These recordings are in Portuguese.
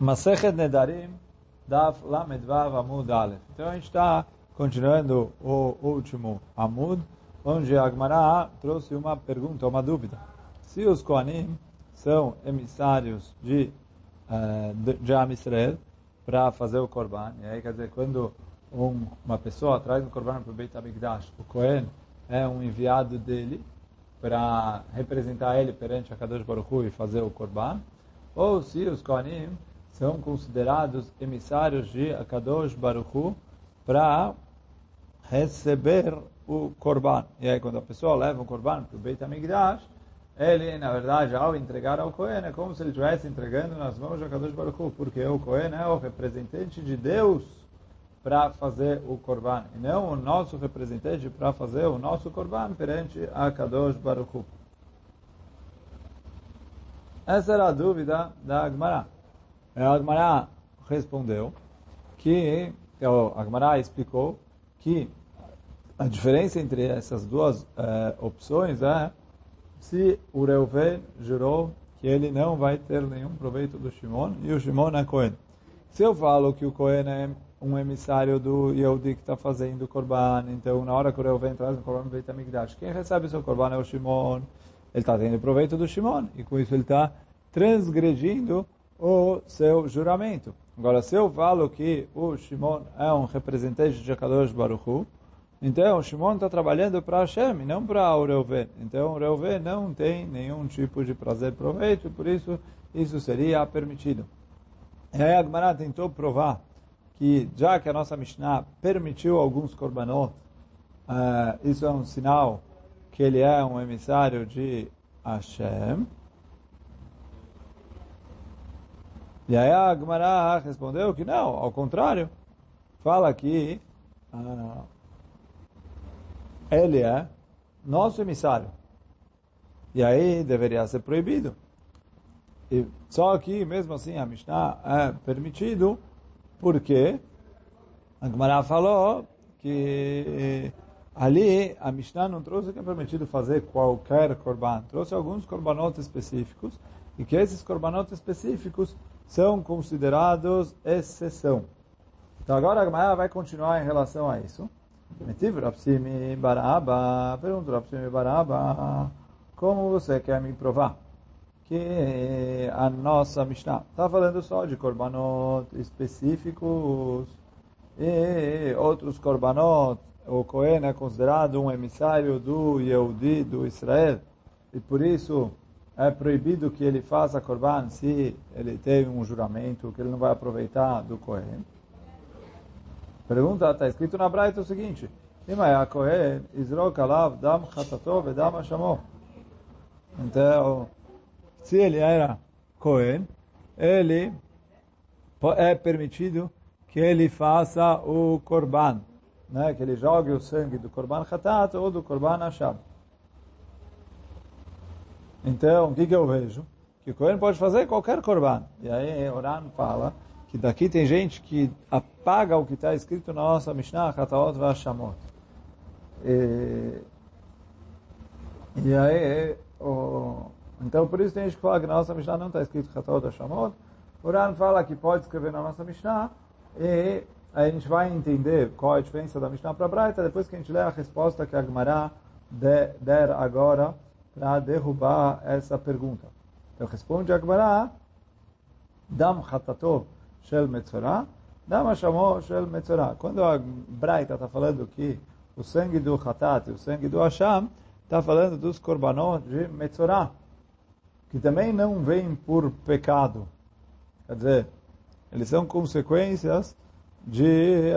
Masechet Nedarim, Daf Lamedvav Amud Aleph. Então a gente está continuando o último Amud, onde a Agmará trouxe uma pergunta, uma dúvida. Se os Koanim são emissários de, uh, de, de Am Israel para fazer o Korban, e aí quer dizer, quando um, uma pessoa traz um Korban para o Beit HaMikdash, o Kohen é um enviado dele para representar ele perante a Kadosh Baruch Hu e fazer o Korban, ou se os Kohanim são considerados emissários de Akadosh Baruch Hu para receber o Korban. E aí quando a pessoa leva o Korban para o Beit HaMikdash, ele, na verdade, ao entregar ao Kohen, é como se ele estivesse entregando nas mãos de Akadosh Baruch Hu, porque o Kohen é o representante de Deus para fazer o Korban, e não o nosso representante para fazer o nosso Korban perante Akadosh Baruch Hu. Essa era a dúvida da Agmará. A Agmará respondeu que, a Agmará explicou que a diferença entre essas duas eh, opções é se o Reuven jurou que ele não vai ter nenhum proveito do Shimon e o Shimon é Cohen. Se eu falo que o Cohen é um emissário do Yehudi que está fazendo o Korban, então na hora que o Reuven traz o Korban Beit HaMikdash, quem recebe o seu Korban é o Shimon, ele está tendo proveito do Shimon, e com isso ele está transgredindo o seu juramento. Agora, se eu falo que o Shimon é um representante de Akadosh Baruch Hu, então o Shimon está trabalhando para Hashem não para o Reuven. Então o Reuven não tem nenhum tipo de prazer proveito, por isso isso seria permitido. E aí a Gemara tentou provar que já que a nossa Mishnah permitiu alguns korbanot, uh, isso é um sinal que ele é um emissário de Hashem. E aí a Gemara respondeu que não, ao contrário, fala que uh, ele é nosso emissário. E aí deveria ser proibido. E só que, mesmo assim, a Mishnah é permitido, porque a Gemara falou que ali a Mishnah não trouxe que é permitido fazer qualquer korban, trouxe alguns korbanot específicos, e que esses korbanot específicos são considerados exceção. Então agora a Gemara vai continuar em relação a isso. Metiv Rapsimi Baraba, pergunta Rapsimi Baraba, como você quer me provar? que a nossa Mishnah está falando só de korbanot específicos e outros korbanot. O Cohen é considerado um emissário do Yehudi, do Israel, e por isso é proibido que ele faça korban se ele tem um juramento que ele não vai aproveitar do Cohen. Pergunta, está escrito na Braita o seguinte, Kohen, dam vedam hashamo. Então, se ele era Cohen, ele é permitido que ele faça o Korban, né? que ele jogue o sangue do Korban Khatat ou do Korban Hashem. Então, o que, que eu vejo? Que o Cohen pode fazer qualquer Korban. E aí Oran fala que daqui tem gente que apaga o que está escrito na nossa Mishnah, Khataot Vashamot. E, e aí, o, então, por isso tem gente que fala que na nossa Mishnah não está escrito Chatot Hashamot. O Ran fala que pode escrever na nossa Mishnah e a gente vai entender qual a diferença da Mishnah para a Braita depois que a gente ler a resposta que a Gemara der agora para derrubar essa pergunta. Então, responde a Gemara Dam Chatato Shel Metzorah Dam Hashamo Shel Metzorah. Quando a Braita está falando que o sangue do Chatat e o sangue do Hasham está falando dos korbanot de Metzorah que também não vêm por pecado. Quer dizer, eles são consequências de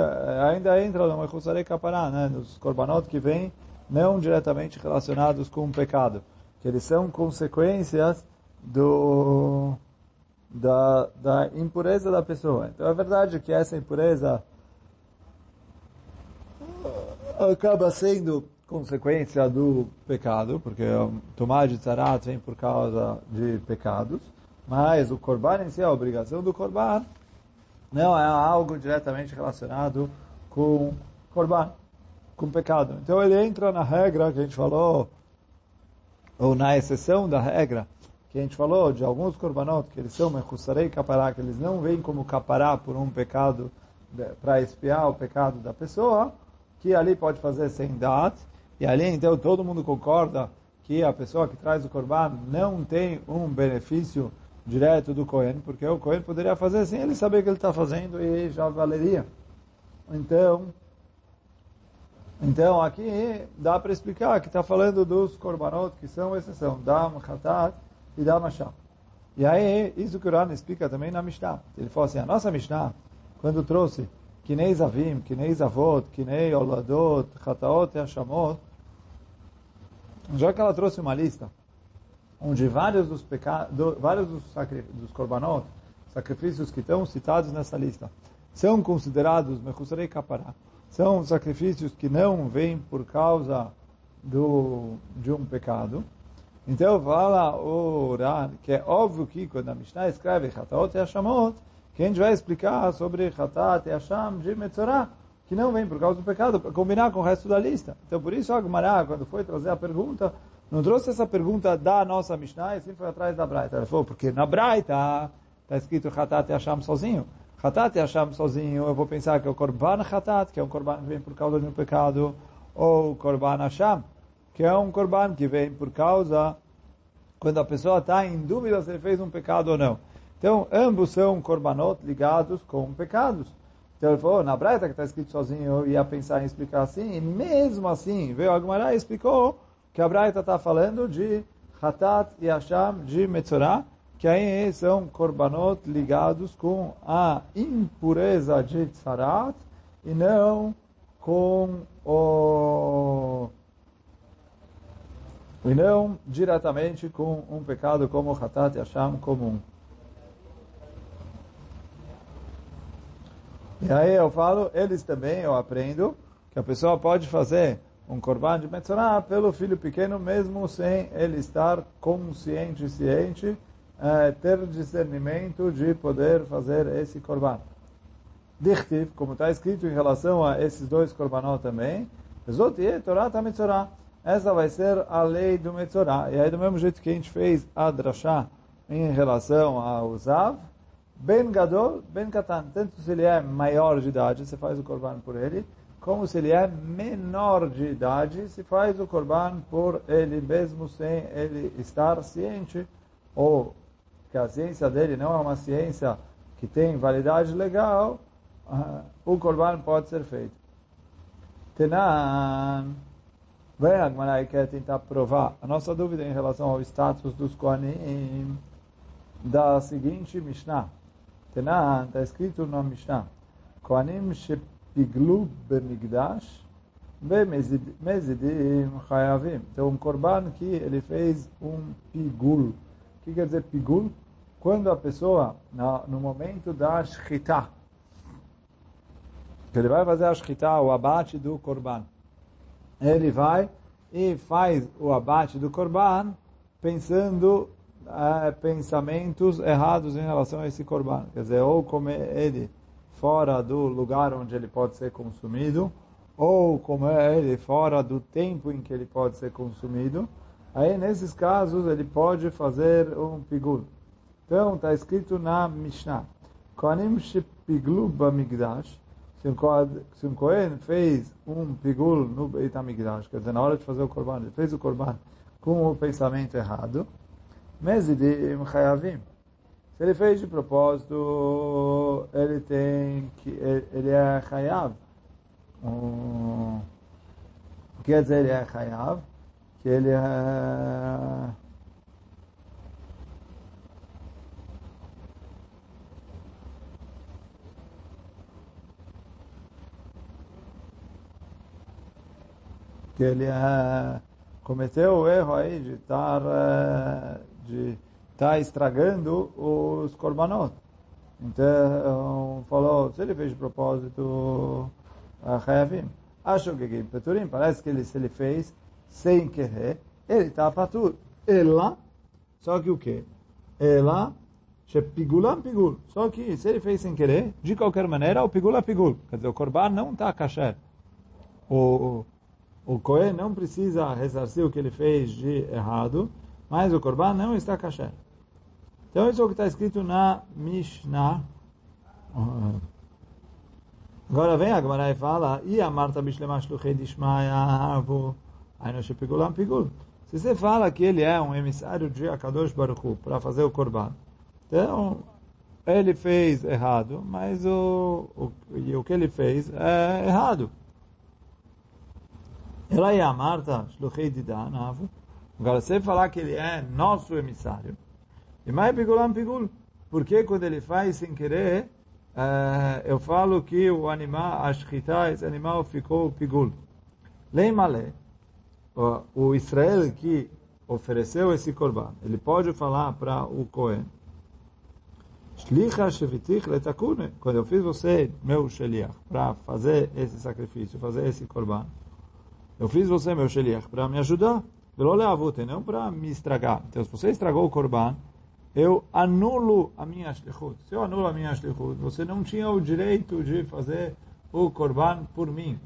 ainda entra no Mechusarei Kapará, né, nos korbanot que vêm não diretamente relacionados com o pecado, que eles são consequências do da, da impureza da pessoa. Então é verdade que essa impureza acaba sendo consequência do pecado, porque tomar de tzarat vem por causa de pecados, mas o korban em si, a obrigação do korban, não é algo diretamente relacionado com korban, com pecado. Então ele entra na regra que a gente falou, ou na exceção da regra, que a gente falou de alguns korbanot, que eles são mechusarei capará, que eles não vêm como capará por um pecado, para espiar o pecado da pessoa, que ali pode fazer sem dat, e ali então todo mundo concorda que a pessoa que traz o korban não tem um benefício direto do Cohen, porque o Cohen poderia fazer sem ele saber que ele está fazendo e já valeria. Então, então aqui dá para explicar que está falando dos korbanot que são exceção, Dam, Khatat e Dam Hashem. E aí, isso que o Ran explica também na Mishnah. Ele falou assim, a nossa Mishnah, quando trouxe Kinei Zavim, Kinei Zavot, Kinei Oladot, Chataot e Hashamot, já que ela trouxe uma lista onde vários dos pecados, vários dos, dos korbanot, sacrifícios que estão citados nessa lista, são considerados mechusarei kapará, são sacrifícios que não vêm por causa do, de um pecado. Então fala o Ran, que é óbvio que quando a Mishnah escreve Chataot e Hashamot, que a gente vai explicar sobre Chatat e Hasham de Metzorah, que não vem por causa do pecado, para combinar com o resto da lista. Então por isso a Gemara, quando foi trazer a pergunta, não trouxe essa pergunta da nossa Mishnah, e sim foi atrás da Braita. Ela falou, porque na Braita está escrito Hatat e Hashem sozinho. Hatat e Hashem sozinho, eu vou pensar que é o Korban Hatat, que é um Korban que vem por causa de um pecado, ou Korban Hashem, que é um Korban que vem por causa quando a pessoa está em dúvida se ele fez um pecado ou não. Então, ambos são Korbanot ligados com pecados. Então ele falou, na Braita que está escrito sozinho, eu ia pensar em explicar assim, e mesmo assim, veio Agmará e explicou que a Braita está falando de Hatat e Hashem de Metzorah, que aí são korbanot ligados com a impureza de Tzarat e não com o e não diretamente com um pecado como Hatat e Hashem comum. E aí eu falo, eles também, eu aprendo, que a pessoa pode fazer um korban de Metzorah pelo filho pequeno, mesmo sem ele estar consciente, ciente, é, ter discernimento de poder fazer esse korban. Dichtiv, como está escrito em relação a esses dois korbanot também, Essa vai ser a lei do Metzorah. E aí, do mesmo jeito que a gente fez a drashá em relação ao Zav, Ben Gadol, Ben Katan. Tanto se ele é maior de idade, você faz o korban por ele, como se ele é menor de idade, se faz o korban por ele mesmo sem ele estar ciente, ou que a ciência dele não é uma ciência que tem validade legal, uh, o korban pode ser feito. Tenan, vem a Gmarai quer tentar provar a nossa dúvida em relação ao status dos Kohanim da seguinte Mishnah. Tenan, está escrito na Mishnah, Kohanim piglu bemigdash mezidim chayavim. Então, um korban que ele fez um pigul. O que quer dizer pigul? Quando a pessoa, no momento da shchita, que ele vai fazer a shchita, o abate do korban, ele vai e faz o abate do korban pensando eh, pensamentos errados em relação a esse korban. Quer dizer, ou comer ele fora do lugar onde ele pode ser consumido, ou comer ele fora do tempo em que ele pode ser consumido, aí nesses casos ele pode fazer um pigul. Então está escrito na Mishnah, Kohanim shepiglu b'migdash, se um Kohen fez um pigul no Beit HaMikdash, quer dizer, na hora de fazer o korban, ele fez o korban com o pensamento errado, mezidim chayavim, se ele fez de propósito, ele tem que ele é chayav. Um, quer dizer, ele é chayav, que ele é que ele é, cometeu o erro aí de estar de está estragando os korbanot. Então, falou, se ele fez de propósito, Hayavim. Acho que Peturim, parece que ele, se ele fez sem querer, ele está patur. Ela, só que o quê? Ela, pigulam pigul. Só que se ele fez sem querer, de qualquer maneira, o pigul é pigul. Quer dizer, o korban não está kasher. O, o, Cohen não precisa ressarcir o que ele fez de errado, mas o Corban não está kasher. Então isso é o que está escrito na Mishnah. Agora vem a Gemara e fala, e a Marta Pigul. Se você fala que ele é um emissário de Akadosh Baruch para fazer o Corban, então ele fez errado, mas o, o, o que ele fez é errado. Ela é a Marta Shluchei Didan Havu. Agora, se falar que ele é nosso emissário, e mais Pigulam Pigul, porque quando ele faz sem querer, uh, eu falo que o animal, a shchita, esse animal ficou pigul. Leimale, o, o Israel que ofereceu esse korban, ele pode falar para o Cohen, quando eu fiz você, meu sheliach, para fazer esse sacrifício, fazer esse korban, eu fiz você, meu sheliach, para me ajudar, não para me estragar. Então, se você estragou o korban, eu anulo a minha shlichut. Se eu anulo a minha shlichut, você não tinha o direito de fazer o korban por mim.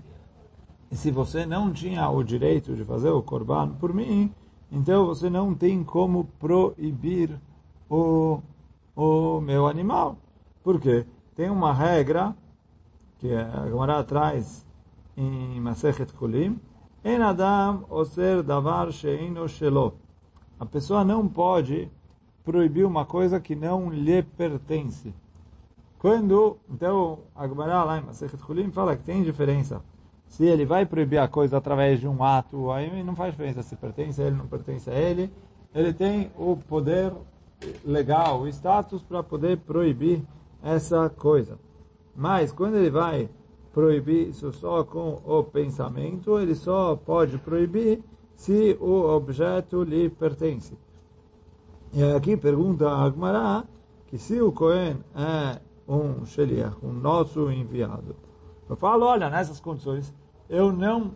E se você não tinha o direito de fazer o korban por mim, então você não tem como proibir o, o meu animal. Por quê? Tem uma regra que a Gemara traz em Masechet Kulim, En Adam oser davar sheino shelo. A pessoa não pode proibir uma coisa que não lhe pertence. Quando, então, a Gemara lá em Masechet Chulim fala que tem diferença. Se ele vai proibir a coisa através de um ato, aí não faz diferença se pertence a ele, não pertence a ele. Ele tem o poder legal, o status para poder proibir essa coisa. Mas quando ele vai proibir isso só com o pensamento, ele só pode proibir se o objeto lhe pertence. E aqui pergunta a Agmará que se o Cohen é um sheliach, um nosso enviado, eu falo, olha, nessas condições, eu não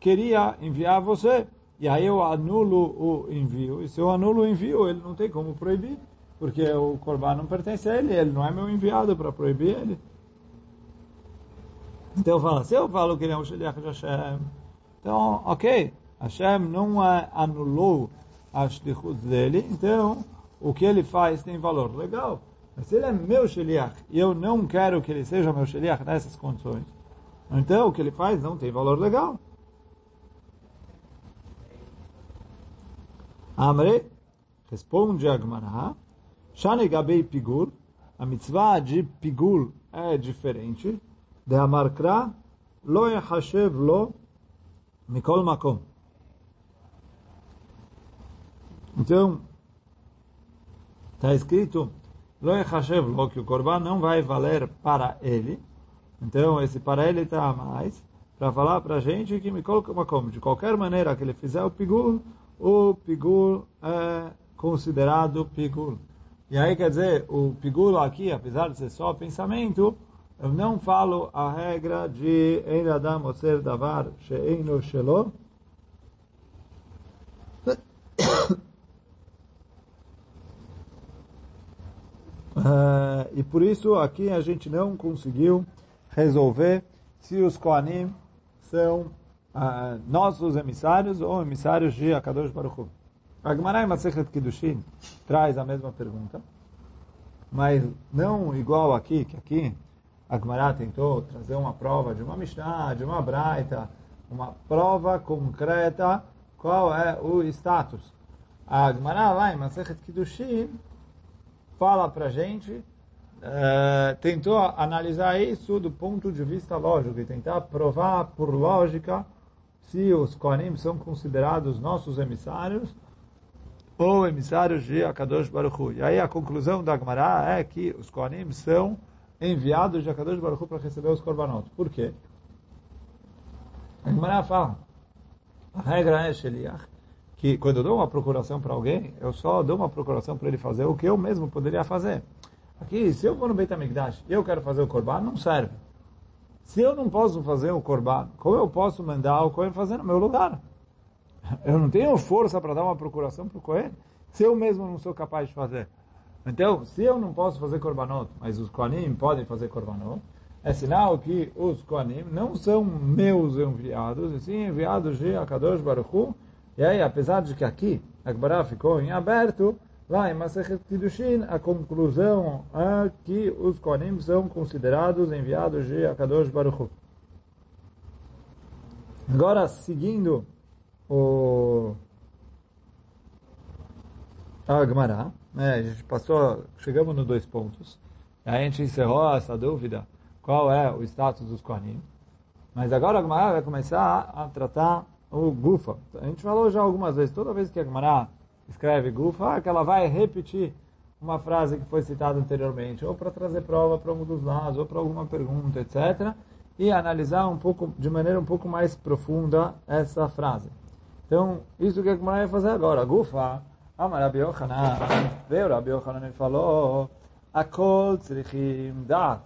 queria enviar você, e aí eu anulo o envio, e se eu anulo o envio, ele não tem como proibir, porque o Corban não pertence a ele, ele não é meu enviado para proibir ele. Então eu falo, se eu falo que ele é um sheliach de Hashem, então, ok, Hashem não anulou a shlichut dele, então o que ele faz tem valor legal. Mas se ele é meu sheliach e eu não quero que ele seja meu sheliach nessas condições, então o que ele faz não tem valor legal. Amre responde a Gemara, Shane Gabei Pigul, a mitzvah de Pigul é diferente, de Amarkra, Lo Yachashev Lo Mikol Makom. Então, está escrito, Lo Echashev Lo, que o Corban não vai valer para ele. Então, esse para ele está a mais, para falar para a gente que uma como. De qualquer maneira que ele fizer o pigul, o pigul é considerado pigul. E aí, quer dizer, o pigul aqui, apesar de ser só pensamento, eu não falo a regra de Ein Adam Oser Davar She'eino Shelo, Uh, e por isso aqui a gente não conseguiu resolver se os Koanim são uh, nossos emissários ou emissários de Akadosh Baruch Hu. A Gemara em Masechet Kiddushin traz a mesma pergunta, mas não igual aqui, que aqui a Gemara tentou trazer uma prova de uma Mishnah, de uma Braita, uma prova concreta qual é o status. A Gemara lá em Masechet Kiddushin fala para gente, é, tentou analisar isso do ponto de vista lógico e tentar provar por lógica se os Kohanim são considerados nossos emissários ou emissários de Akadosh Baruch Hu. E aí a conclusão da Gemara é que os Kohanim são enviados de Akadosh Baruch para receber os Korbanot. Por quê? A Gemara fala, a regra é Sheliach, que quando eu dou uma procuração para alguém, eu só dou uma procuração para ele fazer o que eu mesmo poderia fazer. Aqui, se eu vou no Beit HaMikdash e eu quero fazer o Korban, não serve. Se eu não posso fazer o Korban, como eu posso mandar o Kohen fazer no meu lugar? Eu não tenho força para dar uma procuração para o Kohen, se eu mesmo não sou capaz de fazer. Então, se eu não posso fazer Korbanot, mas os Kohanim podem fazer Korbanot, é sinal que os Kohanim não são meus enviados, e sim enviados de Akadosh Baruch Hu, e aí, apesar de que aqui A ficou em aberto, lá em Masechet Kiddushin, a conclusão é que os Kohanim são considerados enviados de Akadosh Baruch Hu. Agora, seguindo o a Gemara, né, a gente passou, chegamos nos dois pontos, a gente encerrou essa dúvida, qual é o status dos Kohanim, mas agora a Gemara vai começar a tratar o Gufa. A gente falou já algumas vezes, toda vez que a Gemara escreve Gufa, que ela vai repetir uma frase que foi citada anteriormente, ou para trazer prova para um dos lados, ou para alguma pergunta, etc., e analisar um pouco, de maneira um pouco mais profunda essa frase. Então, isso que a Gemara vai fazer agora. Gufa, Amar Rabi Yochanan, veio Rabi Yochanan e falou, Akol tzrichim dat.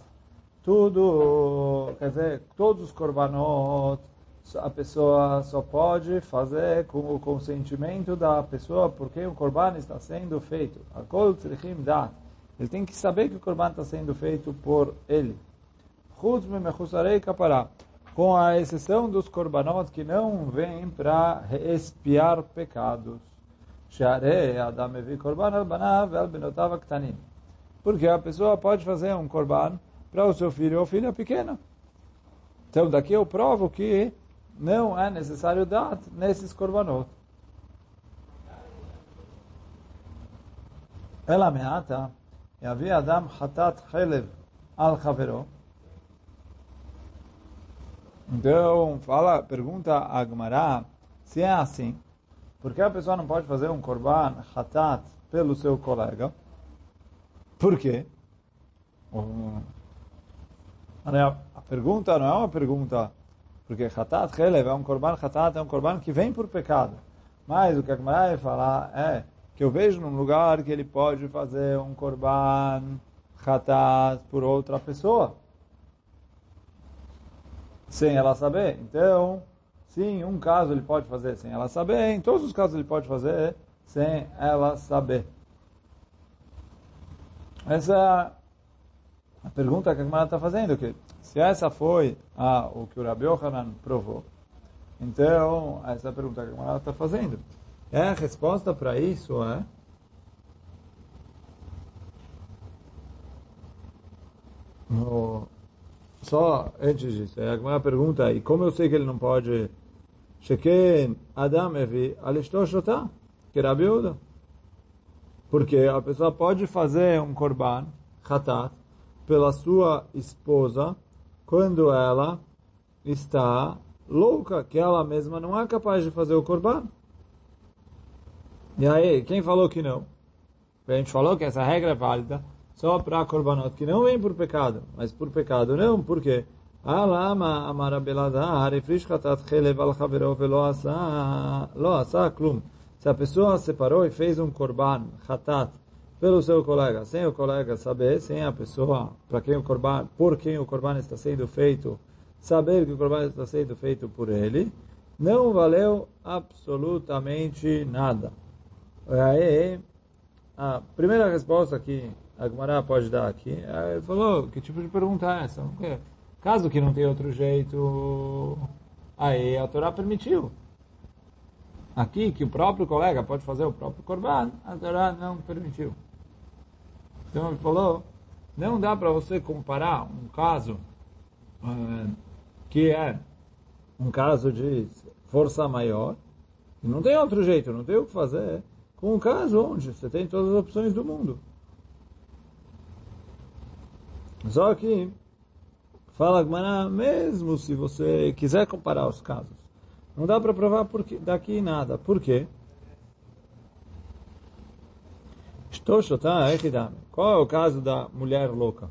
Tudo, quer dizer, todos os korbanot, a pessoa só pode fazer com o consentimento da pessoa porque o korban está sendo feito. Akol tzrichim dat. Ele tem que saber que o korban está sendo feito por ele. Chutz me mechusarei kapará. Com a exceção dos korbanot que não vêm para expiar pecados. Porque a pessoa pode fazer um korban para o seu filho ou filha pequena. Então daqui eu provo que não é necessário dar nesses korbanot. Ela meata, havia Adam hatat chelev al chavero. Então, fala, pergunta a Gemara se é assim. Por que a pessoa não pode fazer um korban hatat pelo seu colega? Por quê? A pergunta não é uma pergunta, porque hatat helev é um korban hatat, é um korban que vem por pecado. Mas o que a Gemara vai falar é que eu vejo num lugar que ele pode fazer um korban hatat por outra pessoa, sem ela saber. Então, Sim, um caso ele pode fazer sem ela saber, em todos os casos ele pode fazer sem ela saber. Essa é a pergunta que a Gemara está fazendo, que se essa foi a, o que o Rabi Yohanan provou, então essa é a pergunta que a Gemara está fazendo. É a resposta para isso é só antes disso, a Gemara pergunta, e como eu sei que ele não pode Sheken Adam Evi Alishtoshotá, que era. Porque a pessoa pode fazer um korban, khatat, pela sua esposa, quando ela está louca, que ela mesma não é capaz de fazer o korban. E aí, quem falou que não? A gente falou que essa regra é válida só para korbanot que não vem por pecado, mas por pecado não, por quê? Porque למה אמר רבי אלעזר, הפריש חטאת חלב על חברו ולא עשה, לא עשה כלום. Se a pessoa separou e fez um korban, hatat, pelo seu colega, sem o colega saber, sem a pessoa para quem o korban, por quem o korban está sendo feito, saber que o korban está sendo feito por ele, não valeu absolutamente nada. Aí, a primeira resposta que a Gemara pode dar aqui, ele falou, que tipo de pergunta é essa? Caso que não tenha outro jeito, aí a Torá permitiu. Aqui, que o próprio colega pode fazer o próprio korban, a Torá não permitiu. Então ele falou, não dá para você comparar um caso uh, que é um caso de força maior, e não tem outro jeito, não tem o que fazer, com um caso onde você tem todas as opções do mundo. Só que Fala Gmará, mesmo se você quiser comparar os casos, não dá para provar porque, daqui nada. Por quê? Qual é o caso da mulher louca?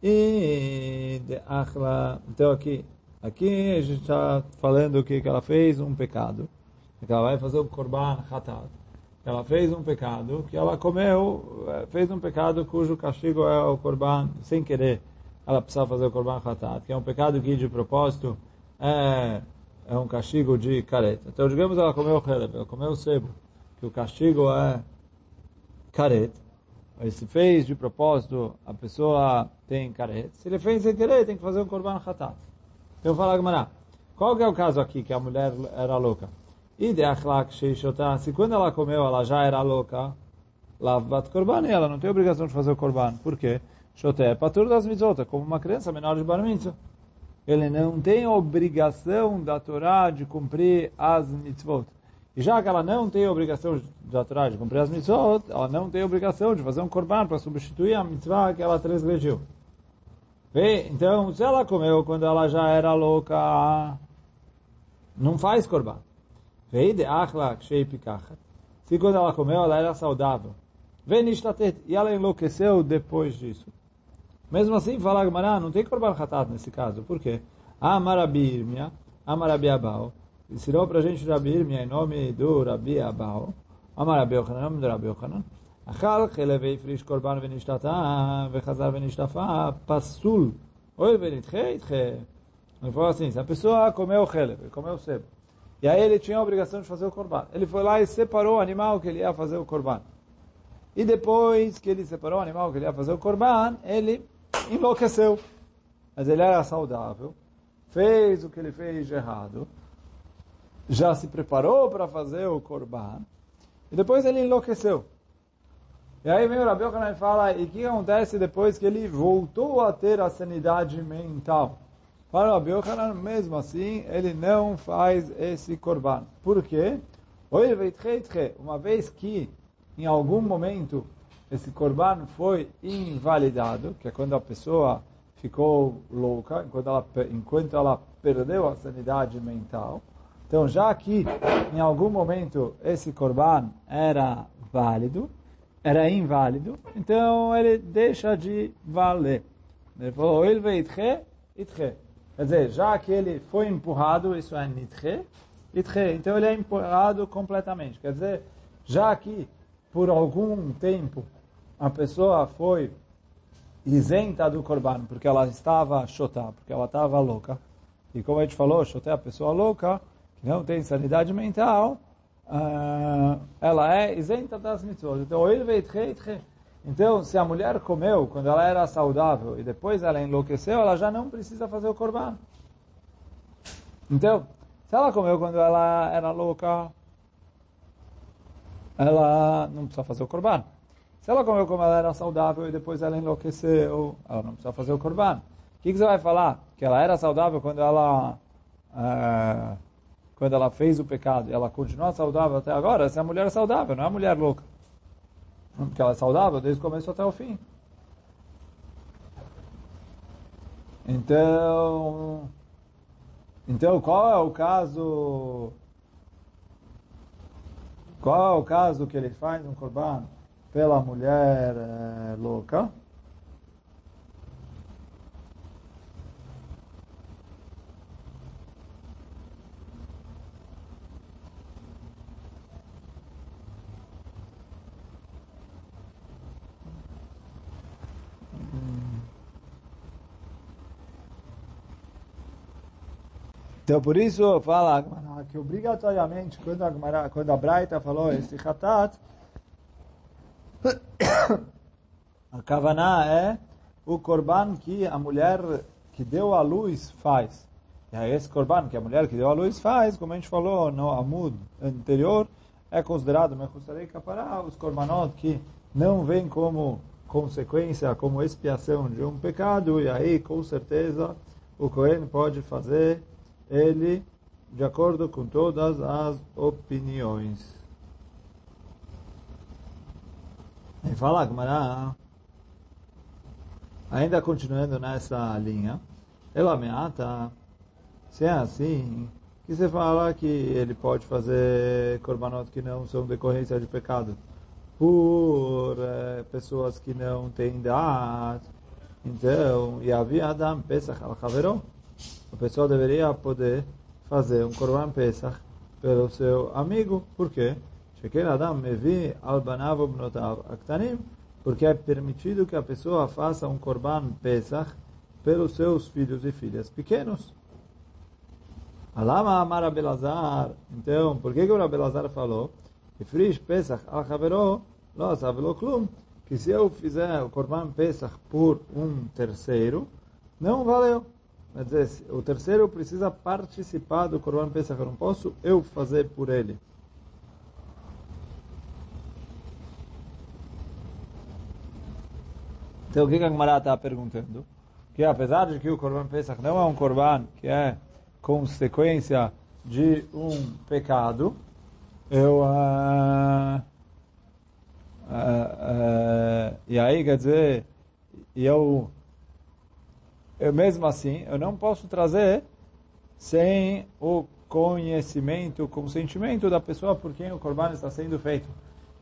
E de achla, então aqui, aqui a gente está falando que ela fez um pecado, que ela vai fazer o korban hatat. Ela fez um pecado, que ela comeu, eh, fez um pecado cujo castigo é o korban sem querer ela precisa fazer o Korban Hatat, que é um pecado que de propósito é, é um castigo de careta. Então, digamos, ela comeu o ela comeu sebo, que o castigo é careta. Mas se fez de propósito, a pessoa tem careta. Se ele fez sem querer, tem que fazer um Korban Hatat. Então, fala Gamara, qual que é o caso aqui que a mulher era louca? E de achlak se quando ela comeu ela já era louca, lavbat korban, e ela não tem obrigação de fazer o korban. Por quê? Shoté patur das mitzvot, é como uma criança menor de bar mitzvah. Ele não tem obrigação da Torá de cumprir as mitzvot. E já que ela não tem obrigação da Torá de cumprir as mitzvot, ela não tem obrigação de fazer um korban para substituir a mitzvah que ela transgrediu. Então, se ela comeu quando ela já era louca, não faz korban. Se quando ela comeu, ela era saudável. E ela enlouqueceu depois disso. Mesmo assim, fala Gemara, não tem corban Hatat nesse caso. Por quê? Amarabirmia, Amarabi Abao. Ensinou para a gente Rabi Irmia em nome do Rabi Abao. Amarabi em nome do Rabi Yochanan. Achal cheleve ifrish korban venishtata, vechazar venishtafa, pasul. Oi, venitche, itche. Ele falou assim, se a pessoa comeu o cheleve, comeu o sebo, e aí ele tinha a obrigação de fazer o corban Ele foi lá e separou o animal que ele ia fazer o corban E depois que ele separou o animal que ele ia fazer o corban ele enlouqueceu. Mas ele era saudável, fez o que ele fez de errado, já se preparou para fazer o corban, e depois ele enlouqueceu. E aí vem o Rabi Yochanan e fala, e o que acontece depois que ele voltou a ter a sanidade mental? Para o Rabi mesmo assim, ele não faz esse corban. Por quê? Uma vez que, em algum momento, esse corban foi invalidado, que é quando a pessoa ficou louca, enquanto ela, enquanto ela perdeu a sanidade mental. Então, já que em algum momento esse corban era válido, era inválido, então ele deixa de valer. Ele falou, ele veio itche, itche. Quer dizer, já que ele foi empurrado, isso é nitche, itche. Então ele é empurrado completamente. Quer dizer, já que por algum tempo a pessoa foi isenta do korban, porque ela estava chotá, porque ela estava louca. E como a gente falou, chotá é a pessoa louca, que não tem sanidade mental, uh, ela é isenta das mitzvot. Então, então, se a mulher comeu quando ela era saudável e depois ela enlouqueceu, ela já não precisa fazer o korban. Então, se ela comeu quando ela era louca, ela não precisa fazer o korban. Se ela comeu como ela era saudável e depois ela enlouqueceu, ela não precisa fazer o korban. O que, que você vai falar? Que ela era saudável quando ela uh, quando ela fez o pecado e ela continua saudável até agora? Essa é a mulher saudável, não é a mulher louca. Porque ela é saudável desde o começo até o fim. Então, então qual é o caso? Qual é o caso que ele faz um corban? Pela mulher é, louca. Então, por isso, fala que obrigatoriamente, quando a, quando a Braita falou esse hatat, a Kavaná é o korban que a mulher que deu a luz faz. E aí esse korban que a mulher que deu a luz faz, como a gente falou no Amud anterior, é considerado Mechusarei Kapará, os korbanot que não vêm como consequência, como expiação de um pecado, e aí com certeza o Kohen pode fazer ele de acordo com todas as opiniões. E fala Gmará, Ainda continuando nessa linha, ela meata, se é assim, que você fala que ele pode fazer corbanotes que não são decorrência de pecado por é, pessoas que não têm idade. Então, e havia Adam Pesach al Haveró. A pessoa deveria poder fazer um Corban Pesach pelo seu amigo. Por quê? Shekel Adam mevi al banav bnotav aktanim porque é permitido que a pessoa faça um korban pesach pelos seus filhos e filhas pequenos. Alama amar Abelazar, então, por que, que o Abelazar falou? Ifrish pesach al havero, asavelo klum, que se eu fizer o korban pesach por um terceiro, não valeu. Quer dizer, o terceiro precisa participar do Corban Pesach. Eu não posso eu fazer por ele. Então, o que a Gemara está perguntando? Que apesar de que o Corban Pesach não é um Corban que é consequência de um pecado, eu... Uh, uh, uh, e aí, quer dizer, eu, eu mesmo assim, eu não posso trazer sem o conhecimento, o consentimento da pessoa por quem o Corban está sendo feito.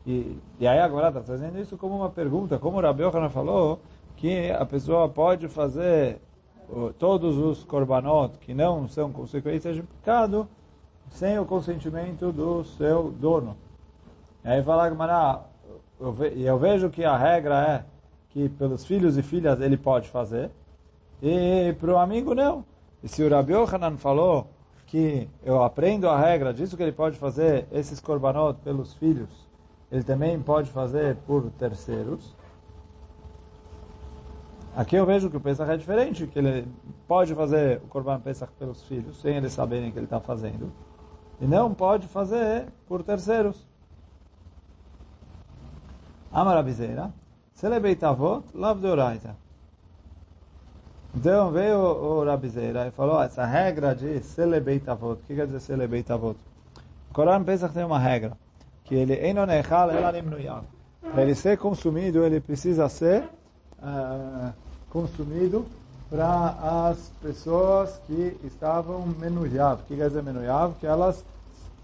E, e aí agora está trazendo isso como uma pergunta, como o Rabi Yohanan falou, que a pessoa pode fazer todos os korbanot que não são consequências de pecado sem o consentimento do seu dono. E aí fala Gamara, e eu vejo que a regra é que pelos filhos e filhas ele pode fazer, e para o amigo não. E se o Rabi Yohanan falou que eu aprendo a regra disso que ele pode fazer esses korbanot pelos filhos ele também pode fazer por terceiros. Aqui eu vejo que o Pesach é diferente, que ele pode fazer o Corban Pesach pelos filhos, sem eles saberem que ele está fazendo. E não pode fazer por terceiros. Amarabizeira, Celebeitavot, Lav Deoraita. Então veio o Rabizeira e falou, essa regra de Celebeitavot, o que quer dizer Celebeitavot? O Corban Pesach tem uma regra que ele Para ele ser consumido, ele precisa ser uh, consumido para as pessoas que estavam menuyav. O que quer dizer menuyav? Que elas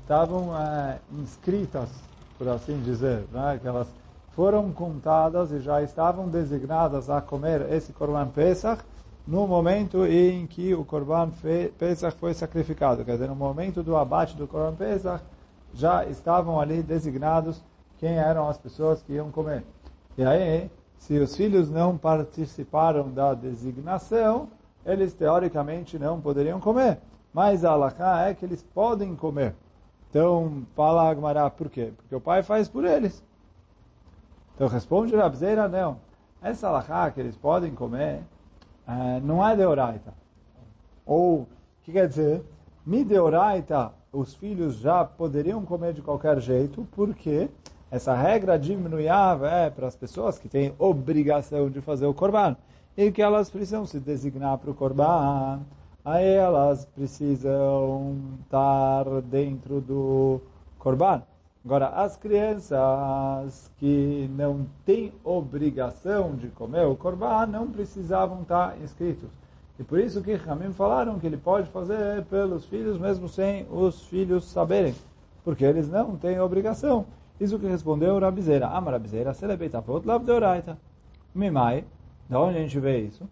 estavam uh, inscritas, por assim dizer, né? que elas foram contadas e já estavam designadas a comer esse Korban Pesach no momento em que o Korban Pesach foi sacrificado. Quer dizer, no momento do abate do Korban Pesach, já estavam ali designados quem eram as pessoas que iam comer. E aí, se os filhos não participaram da designação, eles teoricamente não poderiam comer. Mas a alahá é que eles podem comer. Então, fala Agmará, por quê? Porque o pai faz por eles. Então, responde Rabzeira, não. Essa alahá que eles podem comer, uh, não é de oraita. Ou, o que quer dizer? Mi de oraita os filhos já poderiam comer de qualquer jeito, porque essa regra diminuiava é para as pessoas que têm obrigação de fazer o korban e que elas precisam se designar para o korban. Aí elas precisam estar dentro do korban. Agora, as crianças que não têm obrigação de comer o korban não precisavam estar inscritos. E por isso que Ramim falaram que ele pode fazer pelos filhos, mesmo sem os filhos saberem, porque eles não têm obrigação. Isso que respondeu Rabizeira. Ama Rabizeira, selebeitavot lav deoraita. Mimai, da onde a gente vê isso?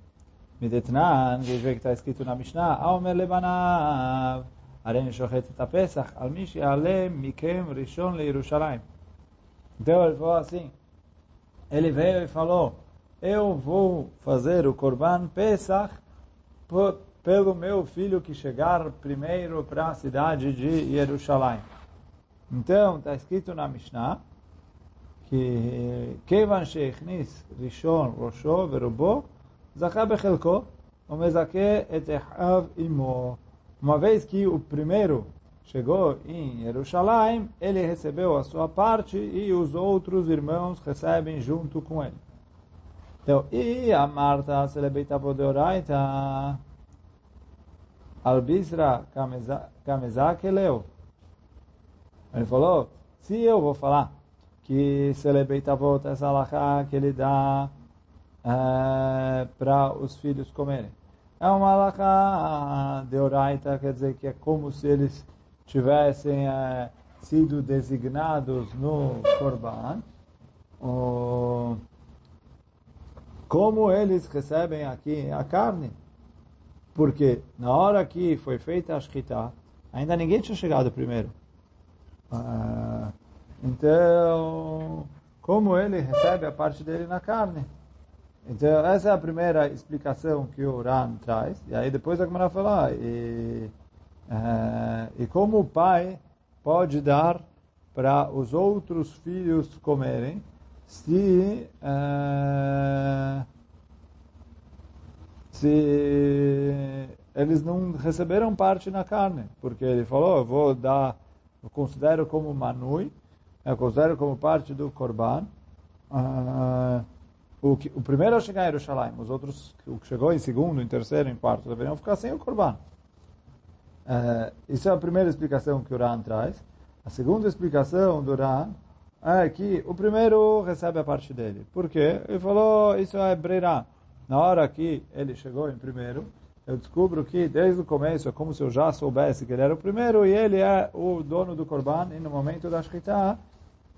Midetnan, a gente vê que está escrito na Mishnah, Aomer lebanav, arene shochet et pesach, al mi she'alem mikem rishon leirushalayim. Então ele falou assim, ele veio e falou, eu vou fazer o Korban Pesach pelo meu filho que chegar primeiro para a cidade de Jerusalém. Então, está escrito na Mishnah que Kevan Sheichnis Rishon Rosho Verubo Zachá Bechelko Omezake Et Imo Uma vez que o primeiro chegou em Jerusalém, ele recebeu a sua parte e os outros irmãos recebem junto com ele. Então, e a Marta celebrita podeoraita albisra kamezak leu. Ele falou, se eu vou falar que celebrita volta essa alahá que ele dá é, para os filhos comerem. É uma alahá de oraita, quer dizer que é como se eles tivessem é, sido designados no Korban. Oh, como eles recebem aqui a carne. Porque na hora que foi feita a Shkita, ainda ninguém tinha chegado primeiro. Ah, então, como ele recebe a parte dele na carne? Então, essa é a primeira explicação que o Ran traz. E aí depois a Gemara fala, ah, e, uh, e como o pai pode dar para os outros filhos comerem, se, uh, se eles não receberam parte na carne, porque ele falou, eu vou dar, eu considero como manui, eu considero como parte do korban. Uh, o, que, o primeiro a chegar em Jerusalém, os outros, o que chegou em segundo, em terceiro, em quarto, deveriam ficar sem o korban. Uh, isso é a primeira explicação que o Ran traz. A segunda explicação do Ran é que o primeiro recebe a parte dele. Por quê? Ele falou, isso é Breirá. Na hora que ele chegou em primeiro, eu descubro que desde o começo é como se eu já soubesse que ele era o primeiro e ele é o dono do Corban e no momento da Shkita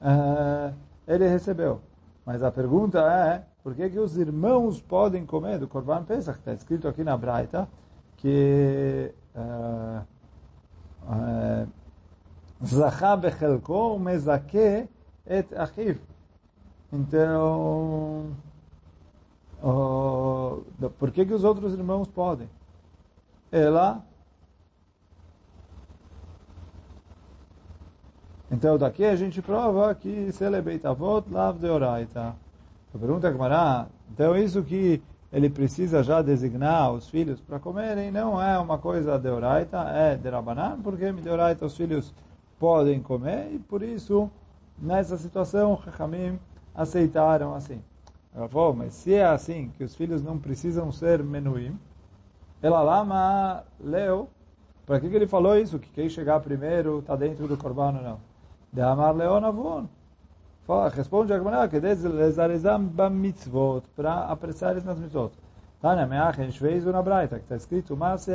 uh, ele recebeu. Mas a pergunta é, por que, que os irmãos podem comer do Corban Pesach? Está escrito aqui na Braita que Zachá bechelko mezake et achiv. Então, uh, por que, que os outros irmãos podem? Ela Então daqui a gente prova que celebeit avot lav de oraita. A pergunta é então isso que ele precisa já designar os filhos para comerem não é uma coisa de oraita, é de rabanan, porque de oraita os filhos podem comer e por isso nessa situação Chachamim aceitaram assim. Falou, mas se é assim, que os filhos não precisam ser menuim, ela lama leu, para que, que ele falou isso? Que quem chegar primeiro está dentro do corban ou não? De amar leon avon. Responde a Gemara que desarizam mitzvot para apressar nas mitzvot. Tânia, meach, fez uma braita, que está escrito, mas se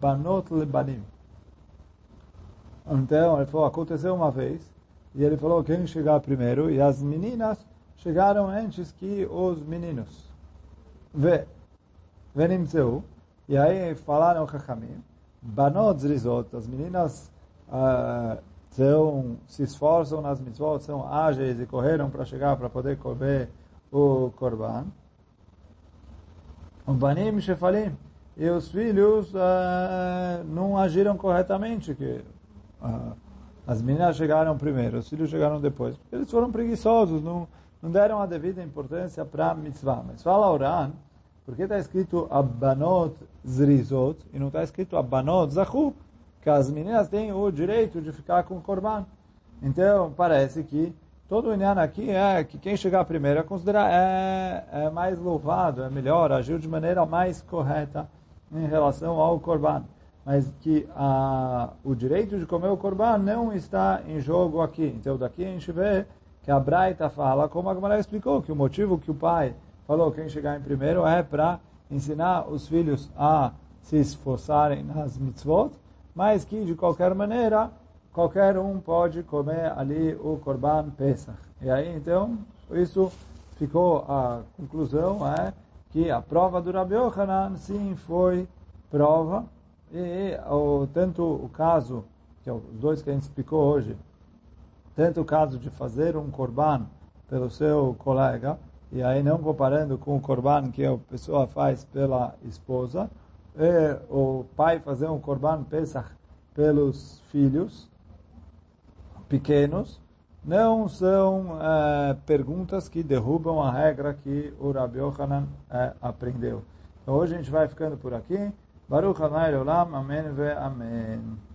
banot lebanim. Então, ele falou, aconteceu uma vez, e ele falou, quem chegar primeiro, e as meninas chegaram antes que os meninos. Ve, venimzeu, e aí falaram Chachamim, banot zrizot, as meninas uh, são, se esforçam nas mitzvot, são ágeis e correram para chegar, para poder comer o korban. O banim shefalim, e os filhos uh, não agiram corretamente, que as meninas chegaram primeiro, os filhos chegaram depois, eles foram preguiçosos, não, não deram a devida importância para a mitzvah. Mas fala Oran, porque está escrito Abanot Zrizot e não está escrito Abanot Zahu, que as meninas têm o direito de ficar com o Korban. Então, parece que todo o Inyan aqui é que quem chegar primeiro é considerar é, é mais louvado, é melhor, agiu de maneira mais correta em relação ao Korban. Mas que a, o direito de comer o Korban não está em jogo aqui. Então, daqui a gente vê que a Braita fala, como a Gemara explicou, que o motivo que o pai falou quem chegar em primeiro é para ensinar os filhos a se esforçarem nas mitzvot, mas que de qualquer maneira qualquer um pode comer ali o Korban Pesach. E aí então isso ficou a conclusão é que a prova do Rabi Yochanan sim foi prova e o, tanto o caso que é os dois que a gente explicou hoje tanto o caso de fazer um korban pelo seu colega, e aí não comparando com o korban que a pessoa faz pela esposa, e o pai fazer um korban Pesach pelos filhos pequenos, não são é, perguntas que derrubam a regra que o Rabbi Yochanan é, aprendeu. Então hoje a gente vai ficando por aqui. Baruch Hanai Olam, Amém ve Amém.